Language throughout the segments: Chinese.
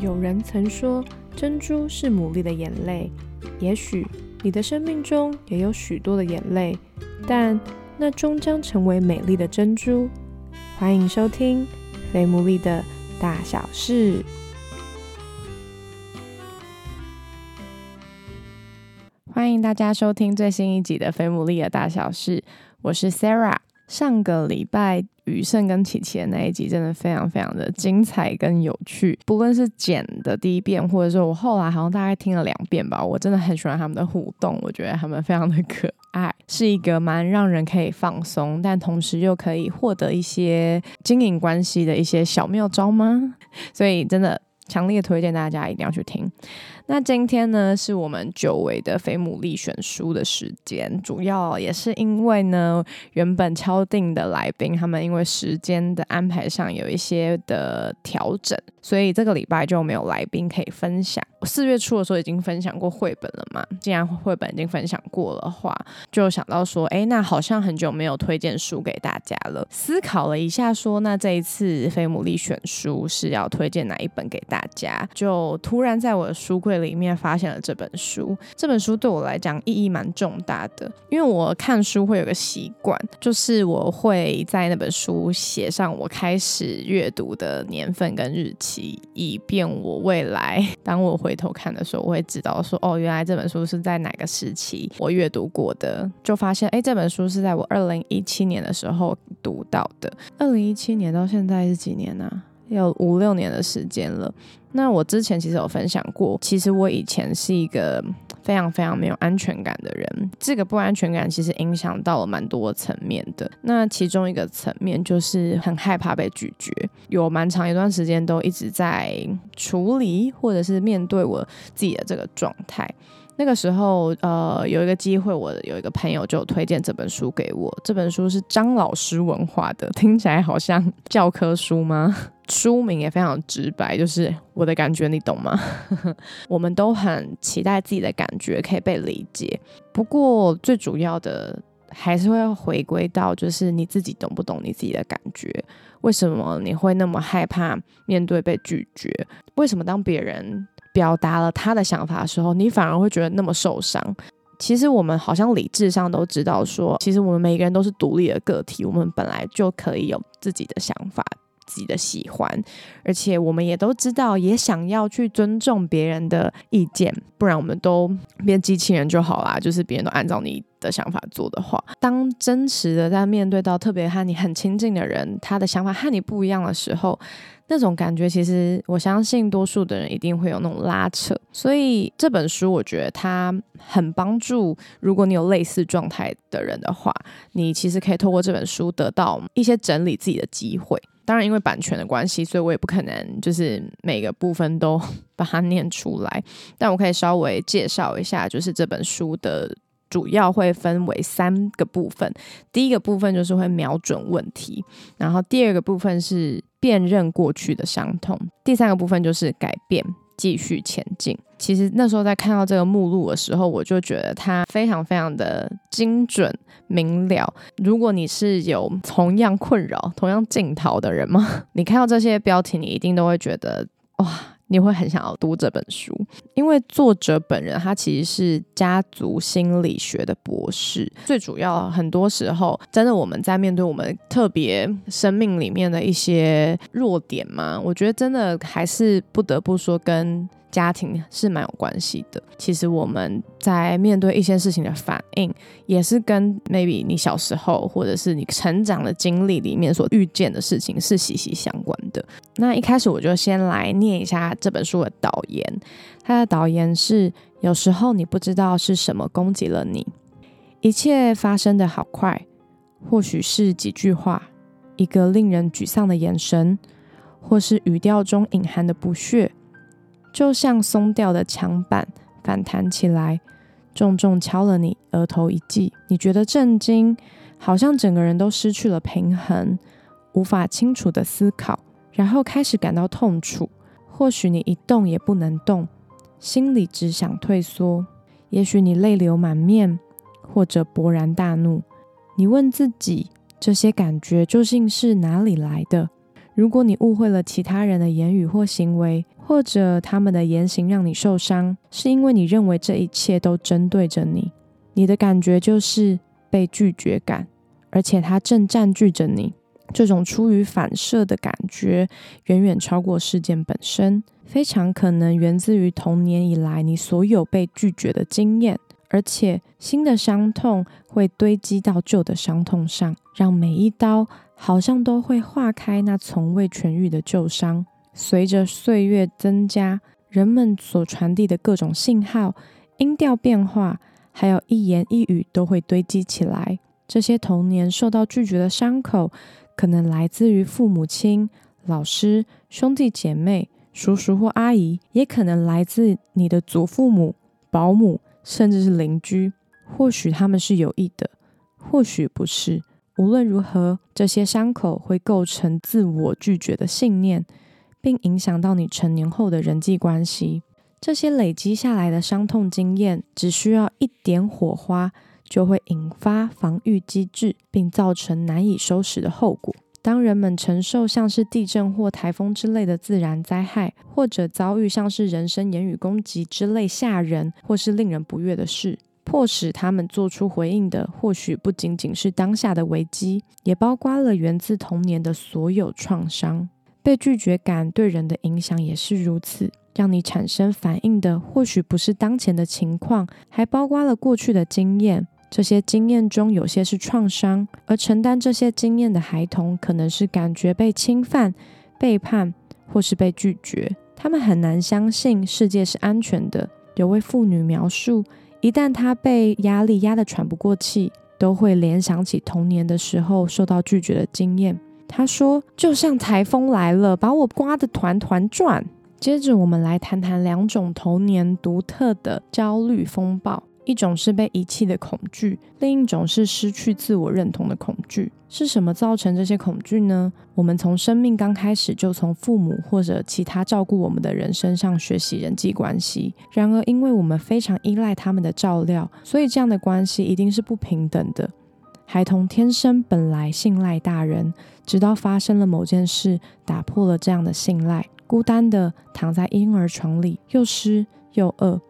有人曾说，珍珠是牡蛎的眼泪。也许你的生命中也有许多的眼泪，但那终将成为美丽的珍珠。欢迎收听《非牡蛎的大小事》。欢迎大家收听最新一集的《非牡蛎的大小事》，我是 Sarah。上个礼拜雨盛跟琪琪的那一集真的非常非常的精彩跟有趣，不论是剪的第一遍，或者说我后来好像大概听了两遍吧，我真的很喜欢他们的互动，我觉得他们非常的可爱，是一个蛮让人可以放松，但同时又可以获得一些经营关系的一些小妙招吗？所以真的强烈推荐大家一定要去听。那今天呢，是我们久违的非牡蛎选书的时间，主要也是因为呢，原本敲定的来宾他们因为时间的安排上有一些的调整，所以这个礼拜就没有来宾可以分享。四月初的时候已经分享过绘本了嘛，既然绘本已经分享过的话，就想到说，哎，那好像很久没有推荐书给大家了。思考了一下，说那这一次非牡蛎选书是要推荐哪一本给大家？就突然在我的书柜。里面发现了这本书，这本书对我来讲意义蛮重大的，因为我看书会有个习惯，就是我会在那本书写上我开始阅读的年份跟日期，以便我未来当我回头看的时候，我会知道说，哦，原来这本书是在哪个时期我阅读过的，就发现，哎，这本书是在我二零一七年的时候读到的，二零一七年到现在是几年呢？有五六年的时间了。那我之前其实有分享过，其实我以前是一个非常非常没有安全感的人。这个不安全感其实影响到了蛮多层面的。那其中一个层面就是很害怕被拒绝，有蛮长一段时间都一直在处理或者是面对我自己的这个状态。那个时候，呃，有一个机会，我有一个朋友就推荐这本书给我。这本书是张老师文化的，听起来好像教科书吗？书名也非常直白，就是我的感觉，你懂吗？我们都很期待自己的感觉可以被理解，不过最主要的还是会回归到，就是你自己懂不懂你自己的感觉？为什么你会那么害怕面对被拒绝？为什么当别人？表达了他的想法的时候，你反而会觉得那么受伤。其实我们好像理智上都知道，说其实我们每个人都是独立的个体，我们本来就可以有自己的想法、自己的喜欢，而且我们也都知道，也想要去尊重别人的意见，不然我们都变机器人就好啦。就是别人都按照你的想法做的话，当真实的在面对到特别和你很亲近的人，他的想法和你不一样的时候。那种感觉，其实我相信多数的人一定会有那种拉扯，所以这本书我觉得它很帮助，如果你有类似状态的人的话，你其实可以透过这本书得到一些整理自己的机会。当然，因为版权的关系，所以我也不可能就是每个部分都把它念出来，但我可以稍微介绍一下，就是这本书的。主要会分为三个部分，第一个部分就是会瞄准问题，然后第二个部分是辨认过去的伤痛，第三个部分就是改变，继续前进。其实那时候在看到这个目录的时候，我就觉得它非常非常的精准明了。如果你是有同样困扰、同样镜头的人吗？你看到这些标题，你一定都会觉得哇。你会很想要读这本书，因为作者本人他其实是家族心理学的博士。最主要，很多时候，真的我们在面对我们特别生命里面的一些弱点嘛，我觉得真的还是不得不说跟。家庭是蛮有关系的。其实我们在面对一些事情的反应，也是跟 maybe 你小时候或者是你成长的经历里面所遇见的事情是息息相关的。那一开始我就先来念一下这本书的导言。它的导言是：有时候你不知道是什么攻击了你，一切发生的好快，或许是几句话，一个令人沮丧的眼神，或是语调中隐含的不屑。就像松掉的墙板反弹起来，重重敲了你额头一记。你觉得震惊，好像整个人都失去了平衡，无法清楚的思考，然后开始感到痛楚。或许你一动也不能动，心里只想退缩。也许你泪流满面，或者勃然大怒。你问自己，这些感觉究竟是哪里来的？如果你误会了其他人的言语或行为，或者他们的言行让你受伤，是因为你认为这一切都针对着你，你的感觉就是被拒绝感，而且它正占据着你。这种出于反射的感觉，远远超过事件本身，非常可能源自于童年以来你所有被拒绝的经验，而且新的伤痛会堆积到旧的伤痛上，让每一刀好像都会化开那从未痊愈的旧伤。随着岁月增加，人们所传递的各种信号、音调变化，还有一言一语都会堆积起来。这些童年受到拒绝的伤口，可能来自于父母亲、老师、兄弟姐妹、叔叔或阿姨，也可能来自你的祖父母、保姆，甚至是邻居。或许他们是有意的，或许不是。无论如何，这些伤口会构成自我拒绝的信念。并影响到你成年后的人际关系。这些累积下来的伤痛经验，只需要一点火花，就会引发防御机制，并造成难以收拾的后果。当人们承受像是地震或台风之类的自然灾害，或者遭遇像是人身言语攻击之类吓人或是令人不悦的事，迫使他们做出回应的，或许不仅仅是当下的危机，也包括了源自童年的所有创伤。被拒绝感对人的影响也是如此，让你产生反应的或许不是当前的情况，还包括了过去的经验。这些经验中有些是创伤，而承担这些经验的孩童可能是感觉被侵犯、背叛或是被拒绝。他们很难相信世界是安全的。有位妇女描述，一旦他被压力压得喘不过气，都会联想起童年的时候受到拒绝的经验。他说：“就像台风来了，把我刮得团团转。”接着，我们来谈谈两种童年独特的焦虑风暴：一种是被遗弃的恐惧，另一种是失去自我认同的恐惧。是什么造成这些恐惧呢？我们从生命刚开始就从父母或者其他照顾我们的人身上学习人际关系。然而，因为我们非常依赖他们的照料，所以这样的关系一定是不平等的。孩童天生本来信赖大人，直到发生了某件事，打破了这样的信赖，孤单的躺在婴儿床里，又湿又饿。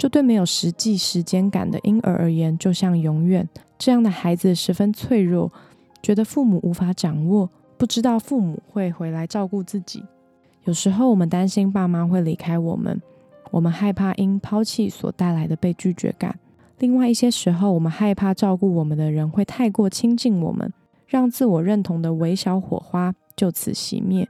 这对没有实际时间感的婴儿而言，就像永远。这样的孩子十分脆弱，觉得父母无法掌握，不知道父母会回来照顾自己。有时候我们担心爸妈会离开我们，我们害怕因抛弃所带来的被拒绝感。另外一些时候，我们害怕照顾我们的人会太过亲近我们，让自我认同的微小火花就此熄灭。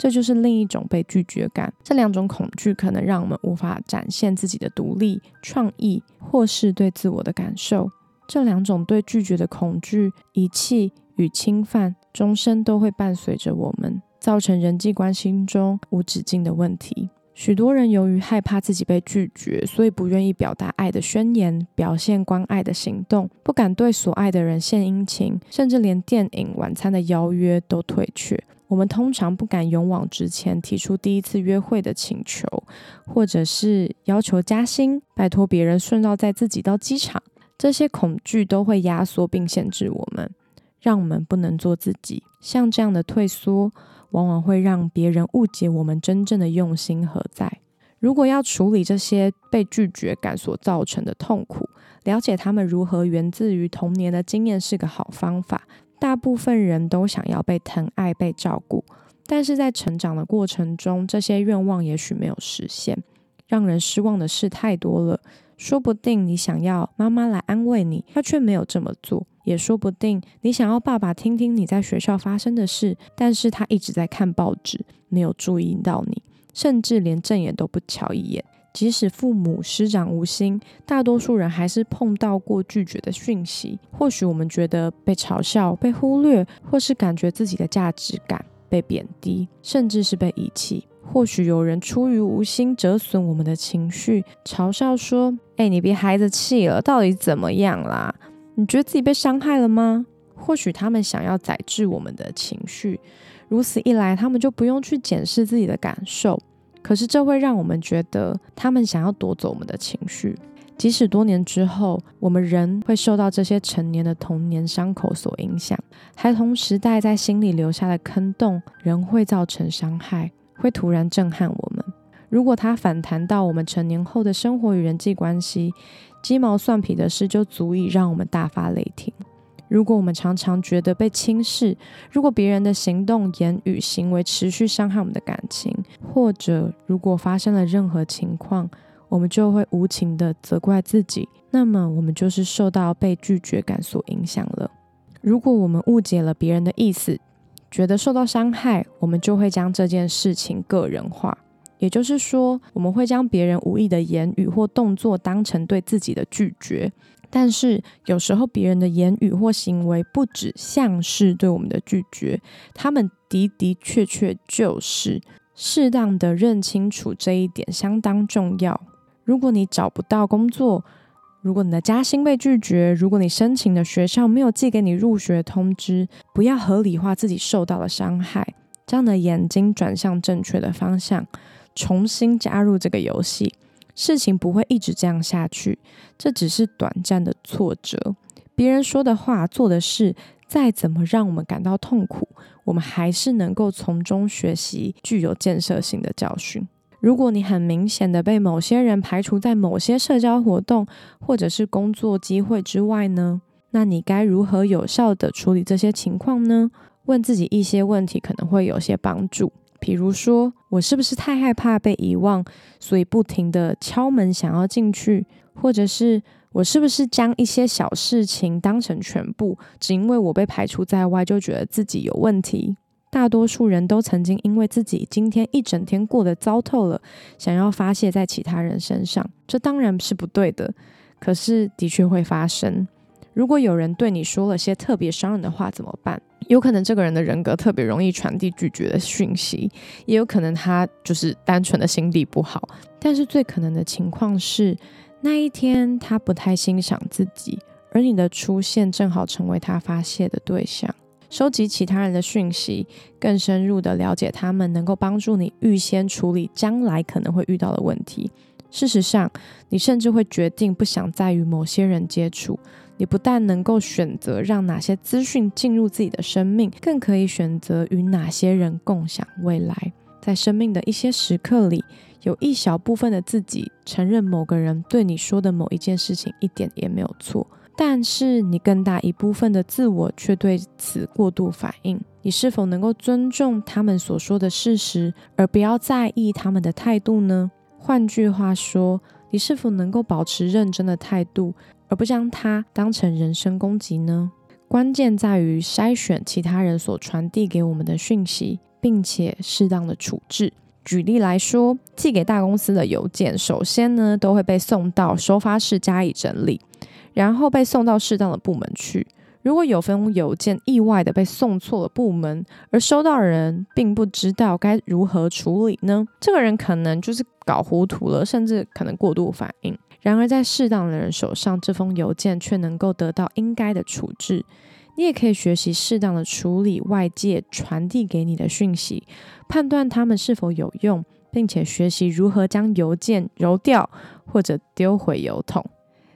这就是另一种被拒绝感。这两种恐惧可能让我们无法展现自己的独立、创意，或是对自我的感受。这两种对拒绝的恐惧、遗弃与侵犯，终身都会伴随着我们，造成人际关系中无止境的问题。许多人由于害怕自己被拒绝，所以不愿意表达爱的宣言，表现关爱的行动，不敢对所爱的人献殷勤，甚至连电影、晚餐的邀约都退却。我们通常不敢勇往直前，提出第一次约会的请求，或者是要求加薪，拜托别人顺道载自己到机场。这些恐惧都会压缩并限制我们，让我们不能做自己。像这样的退缩。往往会让别人误解我们真正的用心何在。如果要处理这些被拒绝感所造成的痛苦，了解他们如何源自于童年的经验是个好方法。大部分人都想要被疼爱、被照顾，但是在成长的过程中，这些愿望也许没有实现。让人失望的事太多了。说不定你想要妈妈来安慰你，他却没有这么做；也说不定你想要爸爸听听你在学校发生的事，但是他一直在看报纸，没有注意到你，甚至连正眼都不瞧一眼。即使父母师长无心，大多数人还是碰到过拒绝的讯息。或许我们觉得被嘲笑、被忽略，或是感觉自己的价值感被贬低，甚至是被遗弃。或许有人出于无心折损我们的情绪，嘲笑说：“哎，你别孩子气了，到底怎么样啦？你觉得自己被伤害了吗？”或许他们想要宰制我们的情绪，如此一来，他们就不用去检视自己的感受。可是这会让我们觉得他们想要夺走我们的情绪。即使多年之后，我们仍会受到这些成年的童年伤口所影响，孩童时代在心里留下的坑洞，仍会造成伤害。会突然震撼我们。如果它反弹到我们成年后的生活与人际关系，鸡毛蒜皮的事就足以让我们大发雷霆。如果我们常常觉得被轻视，如果别人的行动、言语、行为持续伤害我们的感情，或者如果发生了任何情况，我们就会无情的责怪自己，那么我们就是受到被拒绝感所影响了。如果我们误解了别人的意思，觉得受到伤害，我们就会将这件事情个人化，也就是说，我们会将别人无意的言语或动作当成对自己的拒绝。但是有时候，别人的言语或行为不只像是对我们的拒绝，他们的的确确就是。适当的认清楚这一点相当重要。如果你找不到工作，如果你的加薪被拒绝，如果你申请的学校没有寄给你入学通知，不要合理化自己受到的伤害。这样的眼睛转向正确的方向，重新加入这个游戏。事情不会一直这样下去，这只是短暂的挫折。别人说的话、做的事，再怎么让我们感到痛苦，我们还是能够从中学习具有建设性的教训。如果你很明显的被某些人排除在某些社交活动或者是工作机会之外呢？那你该如何有效的处理这些情况呢？问自己一些问题可能会有些帮助。比如说，我是不是太害怕被遗忘，所以不停的敲门想要进去？或者是我是不是将一些小事情当成全部，只因为我被排除在外，就觉得自己有问题？大多数人都曾经因为自己今天一整天过得糟透了，想要发泄在其他人身上，这当然是不对的，可是的确会发生。如果有人对你说了些特别伤人的话，怎么办？有可能这个人的人格特别容易传递拒绝的讯息，也有可能他就是单纯的心地不好。但是最可能的情况是，那一天他不太欣赏自己，而你的出现正好成为他发泄的对象。收集其他人的讯息，更深入的了解他们，能够帮助你预先处理将来可能会遇到的问题。事实上，你甚至会决定不想再与某些人接触。你不但能够选择让哪些资讯进入自己的生命，更可以选择与哪些人共享未来。在生命的一些时刻里，有一小部分的自己承认某个人对你说的某一件事情一点也没有错，但是你更大一部分的自我却对此过度反应。你是否能够尊重他们所说的事实，而不要在意他们的态度呢？换句话说，你是否能够保持认真的态度？而不将它当成人身攻击呢？关键在于筛选其他人所传递给我们的讯息，并且适当的处置。举例来说，寄给大公司的邮件，首先呢都会被送到收发室加以整理，然后被送到适当的部门去。如果有封邮件意外的被送错了部门，而收到人并不知道该如何处理呢？这个人可能就是搞糊涂了，甚至可能过度反应。然而，在适当的人手上，这封邮件却能够得到应该的处置。你也可以学习适当的处理外界传递给你的讯息，判断它们是否有用，并且学习如何将邮件揉掉或者丢回邮筒。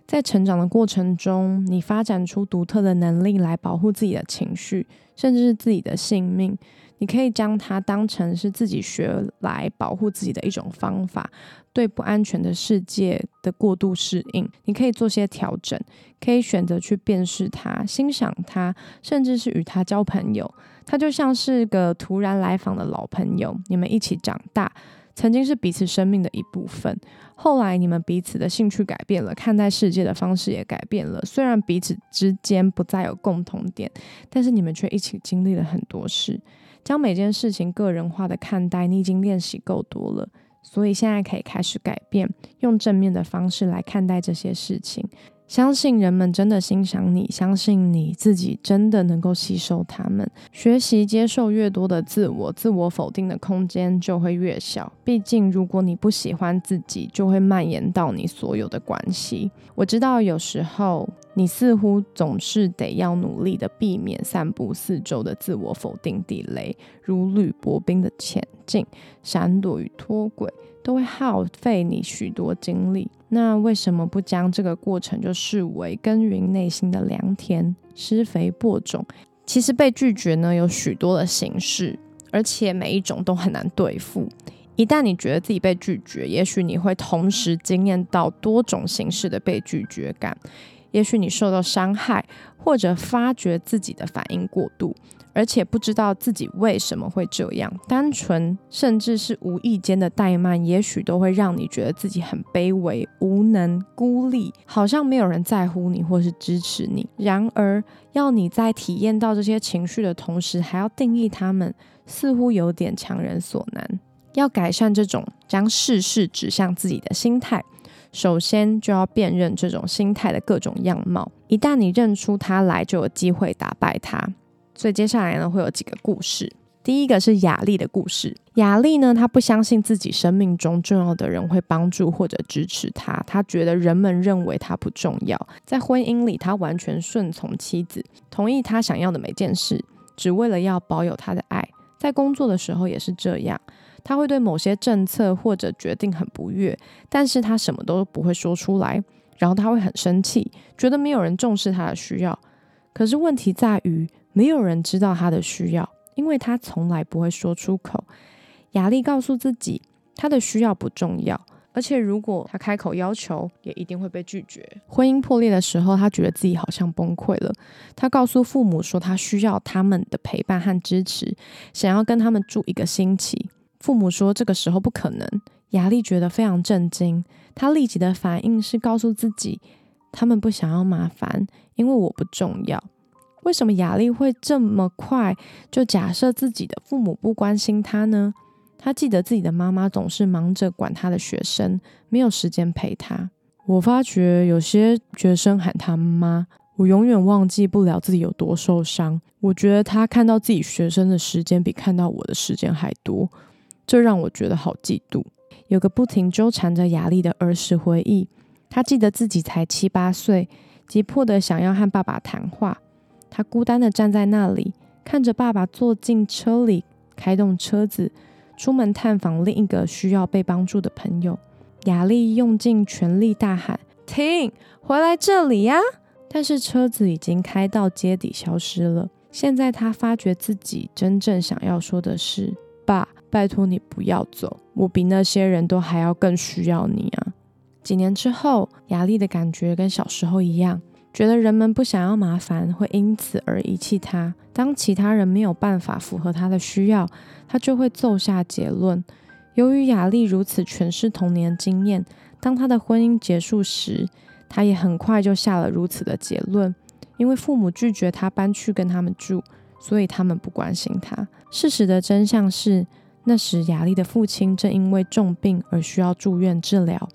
在成长的过程中，你发展出独特的能力来保护自己的情绪，甚至是自己的性命。你可以将它当成是自己学来保护自己的一种方法，对不安全的世界的过度适应。你可以做些调整，可以选择去辨识它、欣赏它，甚至是与它交朋友。它就像是个突然来访的老朋友，你们一起长大，曾经是彼此生命的一部分。后来你们彼此的兴趣改变了，看待世界的方式也改变了。虽然彼此之间不再有共同点，但是你们却一起经历了很多事。将每件事情个人化的看待，你已经练习够多了，所以现在可以开始改变，用正面的方式来看待这些事情。相信人们真的欣赏你，相信你自己真的能够吸收他们。学习接受越多的自我，自我否定的空间就会越小。毕竟，如果你不喜欢自己，就会蔓延到你所有的关系。我知道有时候你似乎总是得要努力的避免散布四周的自我否定地雷，如履薄冰的前进、闪躲与脱轨。都会耗费你许多精力，那为什么不将这个过程就视为耕耘内心的良田、施肥播种？其实被拒绝呢有许多的形式，而且每一种都很难对付。一旦你觉得自己被拒绝，也许你会同时经验到多种形式的被拒绝感。也许你受到伤害，或者发觉自己的反应过度，而且不知道自己为什么会这样。单纯甚至是无意间的怠慢，也许都会让你觉得自己很卑微、无能、孤立，好像没有人在乎你或是支持你。然而，要你在体验到这些情绪的同时，还要定义他们，似乎有点强人所难。要改善这种将事事指向自己的心态。首先就要辨认这种心态的各种样貌，一旦你认出他来，就有机会打败他。所以接下来呢，会有几个故事。第一个是雅丽的故事。雅丽呢，她不相信自己生命中重要的人会帮助或者支持她，她觉得人们认为她不重要。在婚姻里，她完全顺从妻子，同意她想要的每件事，只为了要保有她的爱。在工作的时候也是这样。她会对某些政策或者决定很不悦，但是他什么都不会说出来。然后他会很生气，觉得没有人重视他的需要。可是问题在于，没有人知道他的需要，因为他从来不会说出口。雅丽告诉自己，他的需要不重要，而且如果他开口要求，也一定会被拒绝。婚姻破裂的时候，他觉得自己好像崩溃了。他告诉父母说，他需要他们的陪伴和支持，想要跟他们住一个星期。父母说这个时候不可能，雅丽觉得非常震惊。她立即的反应是告诉自己，他们不想要麻烦，因为我不重要。为什么雅丽会这么快就假设自己的父母不关心她呢？她记得自己的妈妈总是忙着管她的学生，没有时间陪她。我发觉有些学生喊她妈，我永远忘记不了自己有多受伤。我觉得他看到自己学生的时间比看到我的时间还多。这让我觉得好嫉妒。有个不停纠缠着雅丽的儿时回忆，她记得自己才七八岁，急迫的想要和爸爸谈话。他孤单的站在那里，看着爸爸坐进车里，开动车子，出门探访另一个需要被帮助的朋友。雅丽用尽全力大喊：“停，回来这里呀！”但是车子已经开到街底消失了。现在他发觉自己真正想要说的是：“爸。”拜托你不要走，我比那些人都还要更需要你啊！几年之后，雅丽的感觉跟小时候一样，觉得人们不想要麻烦，会因此而遗弃他。当其他人没有办法符合他的需要，他就会奏下结论。由于雅丽如此诠释童年经验，当她的婚姻结束时，她也很快就下了如此的结论。因为父母拒绝她搬去跟他们住，所以他们不关心她。事实的真相是。那时，雅丽的父亲正因为重病而需要住院治疗，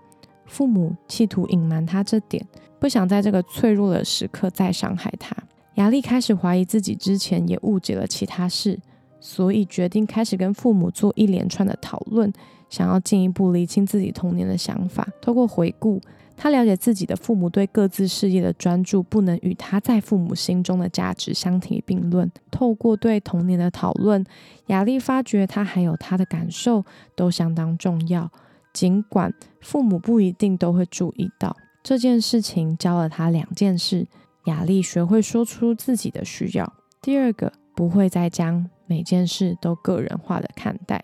父母企图隐瞒他这点，不想在这个脆弱的时刻再伤害他。雅丽开始怀疑自己之前也误解了其他事，所以决定开始跟父母做一连串的讨论，想要进一步厘清自己童年的想法。透过回顾。他了解自己的父母对各自事业的专注，不能与他在父母心中的价值相提并论。透过对童年的讨论，雅丽发觉他还有他的感受都相当重要，尽管父母不一定都会注意到这件事情。教了他两件事：雅丽学会说出自己的需要；第二个，不会再将每件事都个人化的看待。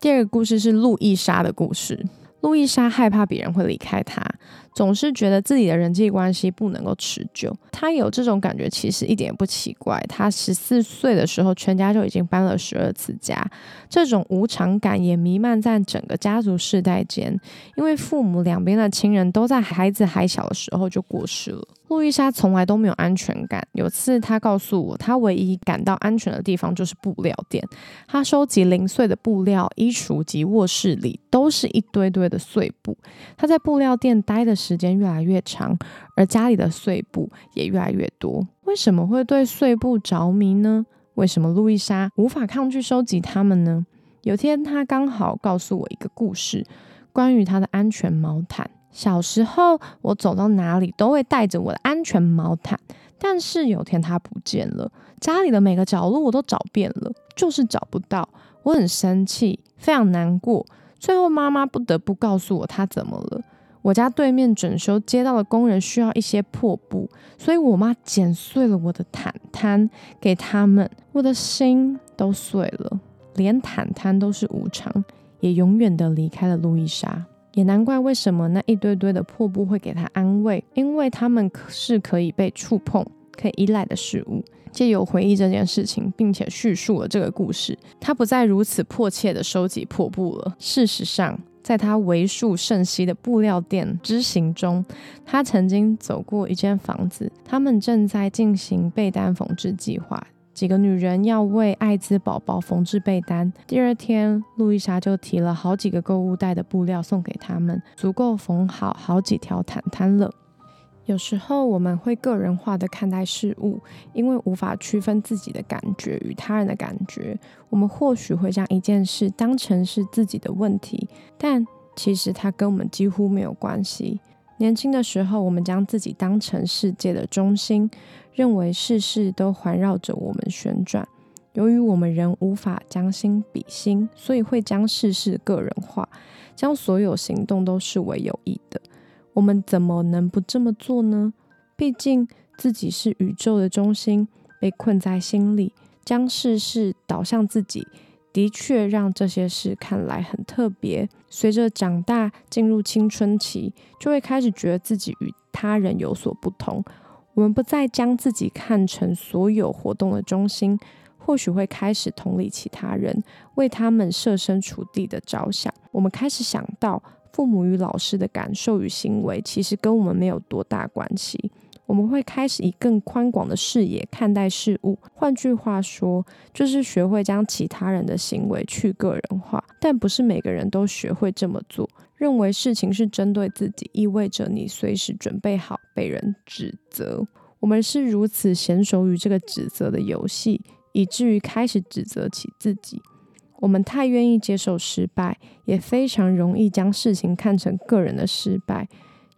第二个故事是路易莎的故事。路易莎害怕别人会离开她，总是觉得自己的人际关系不能够持久。他有这种感觉，其实一点也不奇怪。他十四岁的时候，全家就已经搬了十二次家，这种无常感也弥漫在整个家族世代间。因为父母两边的亲人都在孩子还小的时候就过世了。路易莎从来都没有安全感。有次，她告诉我，她唯一感到安全的地方就是布料店。她收集零碎的布料，衣橱及卧室里都是一堆堆的碎布。她在布料店待的时间越来越长，而家里的碎布也越来越多。为什么会对碎布着迷呢？为什么路易莎无法抗拒收集它们呢？有天，她刚好告诉我一个故事，关于她的安全毛毯。小时候，我走到哪里都会带着我的安全毛毯，但是有天它不见了，家里的每个角落我都找遍了，就是找不到。我很生气，非常难过。最后，妈妈不得不告诉我她怎么了。我家对面整修街道的工人需要一些破布，所以我妈剪碎了我的毯毯给他们，我的心都碎了，连毯毯都是无常。也永远的离开了路易莎。也难怪为什么那一堆堆的破布会给他安慰，因为他们是可以被触碰、可以依赖的事物。借由回忆这件事情，并且叙述了这个故事，他不再如此迫切的收集破布了。事实上，在他为数甚稀的布料店之行中，他曾经走过一间房子，他们正在进行被单缝制计划。几个女人要为艾滋宝宝缝制被单。第二天，路易莎就提了好几个购物袋的布料送给他们，足够缝好好几条毯毯了。有时候我们会个人化的看待事物，因为无法区分自己的感觉与他人的感觉，我们或许会将一件事当成是自己的问题，但其实它跟我们几乎没有关系。年轻的时候，我们将自己当成世界的中心。认为事事都环绕着我们旋转。由于我们人无法将心比心，所以会将事事个人化，将所有行动都视为有益的。我们怎么能不这么做呢？毕竟自己是宇宙的中心，被困在心里，将事事导向自己，的确让这些事看来很特别。随着长大，进入青春期，就会开始觉得自己与他人有所不同。我们不再将自己看成所有活动的中心，或许会开始同理其他人，为他们设身处地的着想。我们开始想到，父母与老师的感受与行为其实跟我们没有多大关系。我们会开始以更宽广的视野看待事物。换句话说，就是学会将其他人的行为去个人化。但不是每个人都学会这么做。认为事情是针对自己，意味着你随时准备好被人指责。我们是如此娴熟于这个指责的游戏，以至于开始指责起自己。我们太愿意接受失败，也非常容易将事情看成个人的失败。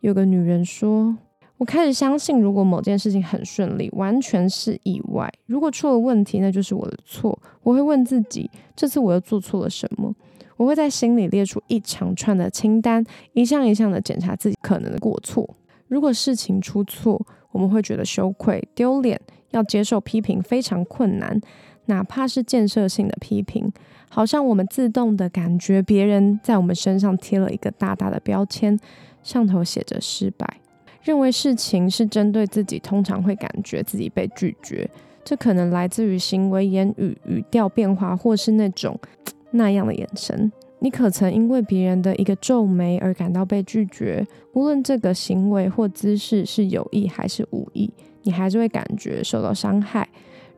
有个女人说：“我开始相信，如果某件事情很顺利，完全是意外；如果出了问题，那就是我的错。”我会问自己：这次我又做错了什么？我会在心里列出一长串的清单，一项一项的检查自己可能的过错。如果事情出错，我们会觉得羞愧、丢脸，要接受批评非常困难，哪怕是建设性的批评，好像我们自动的感觉别人在我们身上贴了一个大大的标签，上头写着失败。认为事情是针对自己，通常会感觉自己被拒绝，这可能来自于行为、言语、语调变化，或是那种。那样的眼神，你可曾因为别人的一个皱眉而感到被拒绝？无论这个行为或姿势是有意还是无意，你还是会感觉受到伤害。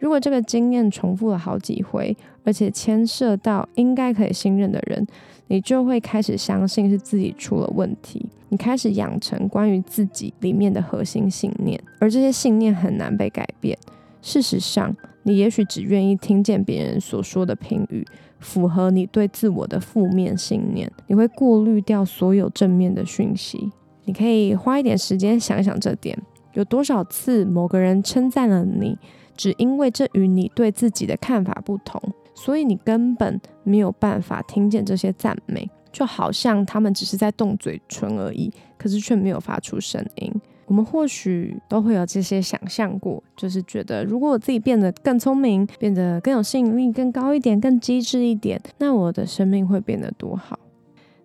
如果这个经验重复了好几回，而且牵涉到应该可以信任的人，你就会开始相信是自己出了问题。你开始养成关于自己里面的核心信念，而这些信念很难被改变。事实上，你也许只愿意听见别人所说的评语。符合你对自我的负面信念，你会过滤掉所有正面的讯息。你可以花一点时间想想这点：有多少次某个人称赞了你，只因为这与你对自己的看法不同，所以你根本没有办法听见这些赞美，就好像他们只是在动嘴唇而已，可是却没有发出声音。我们或许都会有这些想象过，就是觉得如果我自己变得更聪明，变得更有吸引力、更高一点、更机智一点，那我的生命会变得多好。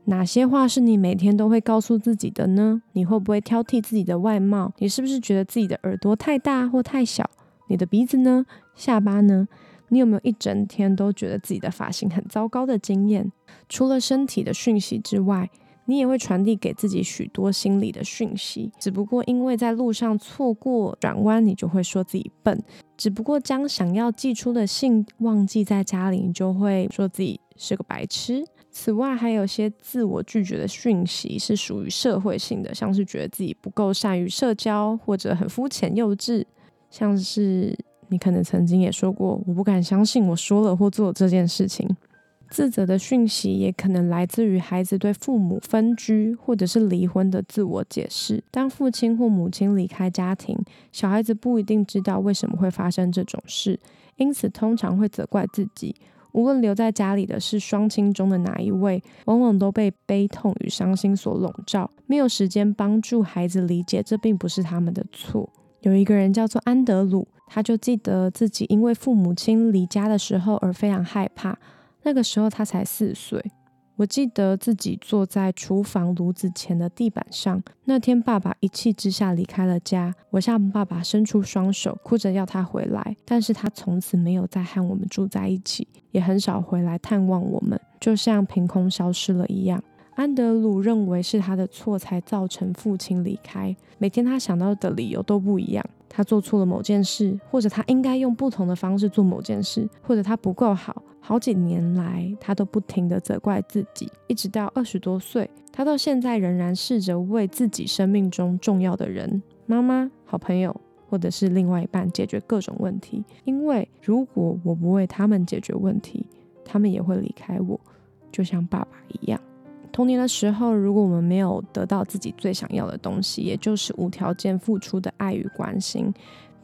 哪些话是你每天都会告诉自己的呢？你会不会挑剔自己的外貌？你是不是觉得自己的耳朵太大或太小？你的鼻子呢？下巴呢？你有没有一整天都觉得自己的发型很糟糕的经验？除了身体的讯息之外。你也会传递给自己许多心理的讯息，只不过因为在路上错过转弯，你就会说自己笨；只不过将想要寄出的信忘记在家里，你就会说自己是个白痴。此外，还有些自我拒绝的讯息是属于社会性的，像是觉得自己不够善于社交，或者很肤浅幼稚，像是你可能曾经也说过：“我不敢相信我说了或做这件事情。”自责的讯息也可能来自于孩子对父母分居或者是离婚的自我解释。当父亲或母亲离开家庭，小孩子不一定知道为什么会发生这种事，因此通常会责怪自己。无论留在家里的是双亲中的哪一位，往往都被悲痛与伤心所笼罩，没有时间帮助孩子理解这并不是他们的错。有一个人叫做安德鲁，他就记得自己因为父母亲离家的时候而非常害怕。那个时候他才四岁，我记得自己坐在厨房炉子前的地板上。那天，爸爸一气之下离开了家。我向爸爸伸出双手，哭着要他回来。但是他从此没有再和我们住在一起，也很少回来探望我们，就像凭空消失了一样。安德鲁认为是他的错才造成父亲离开。每天他想到的理由都不一样。他做错了某件事，或者他应该用不同的方式做某件事，或者他不够好。好几年来，他都不停地责怪自己，一直到二十多岁，他到现在仍然试着为自己生命中重要的人——妈妈、好朋友，或者是另外一半解决各种问题。因为如果我不为他们解决问题，他们也会离开我，就像爸爸一样。童年的时候，如果我们没有得到自己最想要的东西，也就是无条件付出的爱与关心，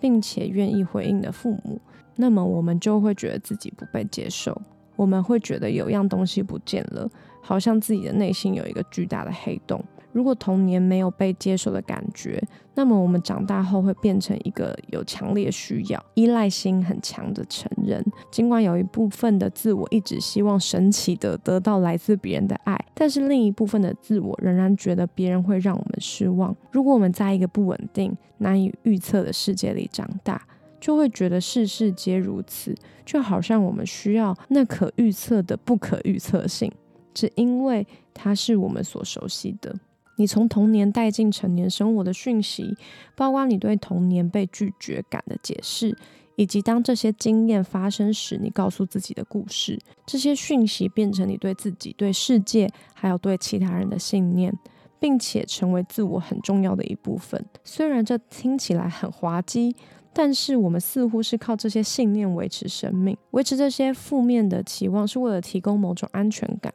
并且愿意回应的父母，那么我们就会觉得自己不被接受，我们会觉得有样东西不见了，好像自己的内心有一个巨大的黑洞。如果童年没有被接受的感觉，那么我们长大后会变成一个有强烈需要、依赖心很强的成人。尽管有一部分的自我一直希望神奇的得到来自别人的爱，但是另一部分的自我仍然觉得别人会让我们失望。如果我们在一个不稳定、难以预测的世界里长大，就会觉得事事皆如此，就好像我们需要那可预测的不可预测性，只因为它是我们所熟悉的。你从童年带进成年生活的讯息，包括你对童年被拒绝感的解释，以及当这些经验发生时，你告诉自己的故事。这些讯息变成你对自己、对世界，还有对其他人的信念，并且成为自我很重要的一部分。虽然这听起来很滑稽，但是我们似乎是靠这些信念维持生命，维持这些负面的期望，是为了提供某种安全感。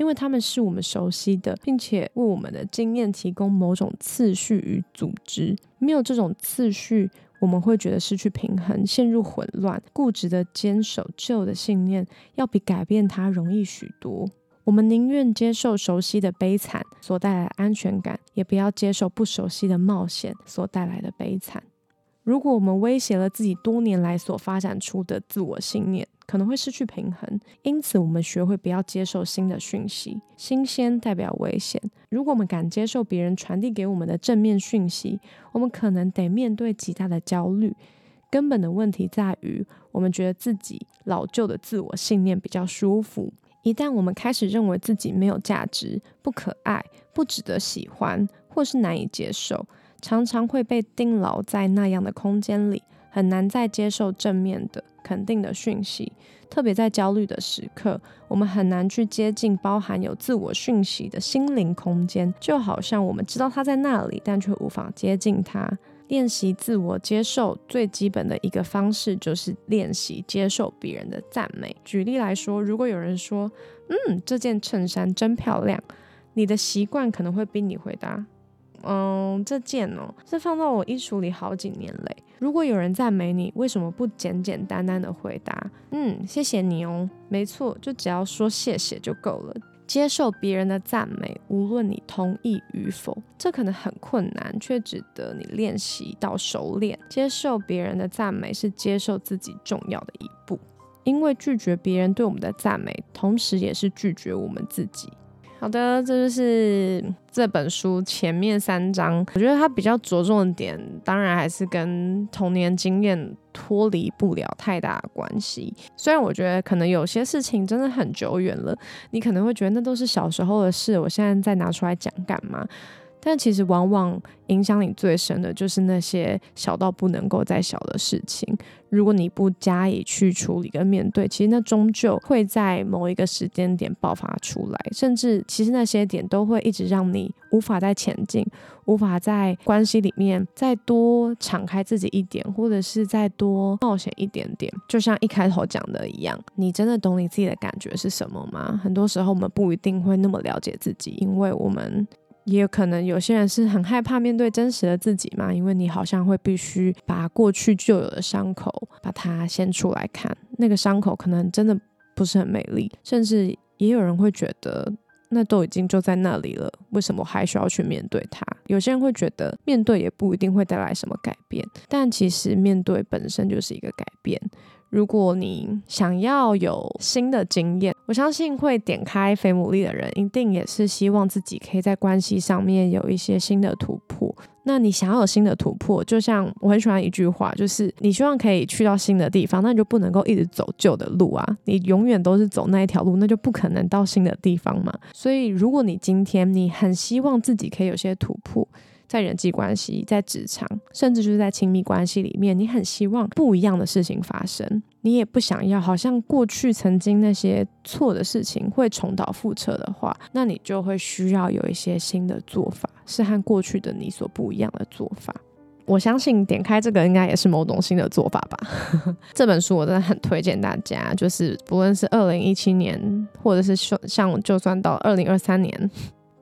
因为他们是我们熟悉的，并且为我们的经验提供某种次序与组织。没有这种次序，我们会觉得失去平衡，陷入混乱。固执的坚守旧的信念，要比改变它容易许多。我们宁愿接受熟悉的悲惨所带来的安全感，也不要接受不熟悉的冒险所带来的悲惨。如果我们威胁了自己多年来所发展出的自我信念，可能会失去平衡，因此我们学会不要接受新的讯息。新鲜代表危险。如果我们敢接受别人传递给我们的正面讯息，我们可能得面对极大的焦虑。根本的问题在于，我们觉得自己老旧的自我信念比较舒服。一旦我们开始认为自己没有价值、不可爱、不值得喜欢，或是难以接受，常常会被钉牢在那样的空间里。很难再接受正面的、肯定的讯息，特别在焦虑的时刻，我们很难去接近包含有自我讯息的心灵空间，就好像我们知道它在那里，但却无法接近它。练习自我接受最基本的一个方式，就是练习接受别人的赞美。举例来说，如果有人说：“嗯，这件衬衫真漂亮”，你的习惯可能会逼你回答。嗯，这件哦，是放到我衣橱里好几年嘞。如果有人赞美你，为什么不简简单单的回答？嗯，谢谢你哦。没错，就只要说谢谢就够了。接受别人的赞美，无论你同意与否，这可能很困难，却值得你练习到熟练。接受别人的赞美是接受自己重要的一步，因为拒绝别人对我们的赞美，同时也是拒绝我们自己。好的，这就是这本书前面三章。我觉得它比较着重的点，当然还是跟童年经验脱离不了太大关系。虽然我觉得可能有些事情真的很久远了，你可能会觉得那都是小时候的事，我现在再拿出来讲干嘛？但其实往往影响你最深的就是那些小到不能够再小的事情。如果你不加以去处理跟面对，其实那终究会在某一个时间点爆发出来，甚至其实那些点都会一直让你无法再前进，无法在关系里面再多敞开自己一点，或者是再多冒险一点点。就像一开头讲的一样，你真的懂你自己的感觉是什么吗？很多时候我们不一定会那么了解自己，因为我们。也有可能有些人是很害怕面对真实的自己嘛，因为你好像会必须把过去就有的伤口把它掀出来看，那个伤口可能真的不是很美丽，甚至也有人会觉得那都已经就在那里了，为什么还需要去面对它？有些人会觉得面对也不一定会带来什么改变，但其实面对本身就是一个改变。如果你想要有新的经验，我相信会点开菲姆利的人，一定也是希望自己可以在关系上面有一些新的突破。那你想要有新的突破，就像我很喜欢一句话，就是你希望可以去到新的地方，那你就不能够一直走旧的路啊！你永远都是走那一条路，那就不可能到新的地方嘛。所以，如果你今天你很希望自己可以有些突破，在人际关系、在职场，甚至就是在亲密关系里面，你很希望不一样的事情发生，你也不想要好像过去曾经那些错的事情会重蹈覆辙的话，那你就会需要有一些新的做法，是和过去的你所不一样的做法。我相信点开这个应该也是某种新的做法吧。这本书我真的很推荐大家，就是不论是二零一七年，或者是像就算到二零二三年。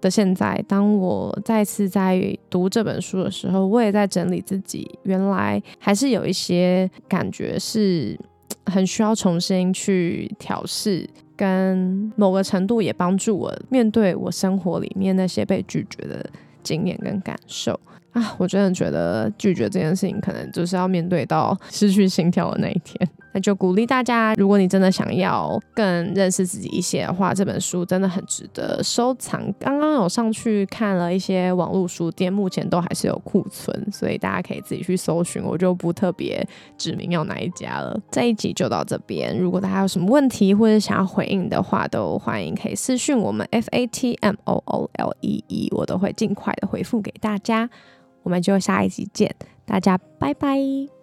的现在，当我再次在读这本书的时候，我也在整理自己。原来还是有一些感觉是很需要重新去调试，跟某个程度也帮助我面对我生活里面那些被拒绝的经验跟感受。啊，我真的觉得拒绝这件事情，可能就是要面对到失去心跳的那一天。就鼓励大家，如果你真的想要更认识自己一些的话，这本书真的很值得收藏。刚刚有上去看了一些网络书店，目前都还是有库存，所以大家可以自己去搜寻，我就不特别指明要哪一家了。这一集就到这边，如果大家有什么问题或者想要回应的话，都欢迎可以私讯我们 F A T M O O L E E，我都会尽快的回复给大家。我们就下一集见，大家拜拜。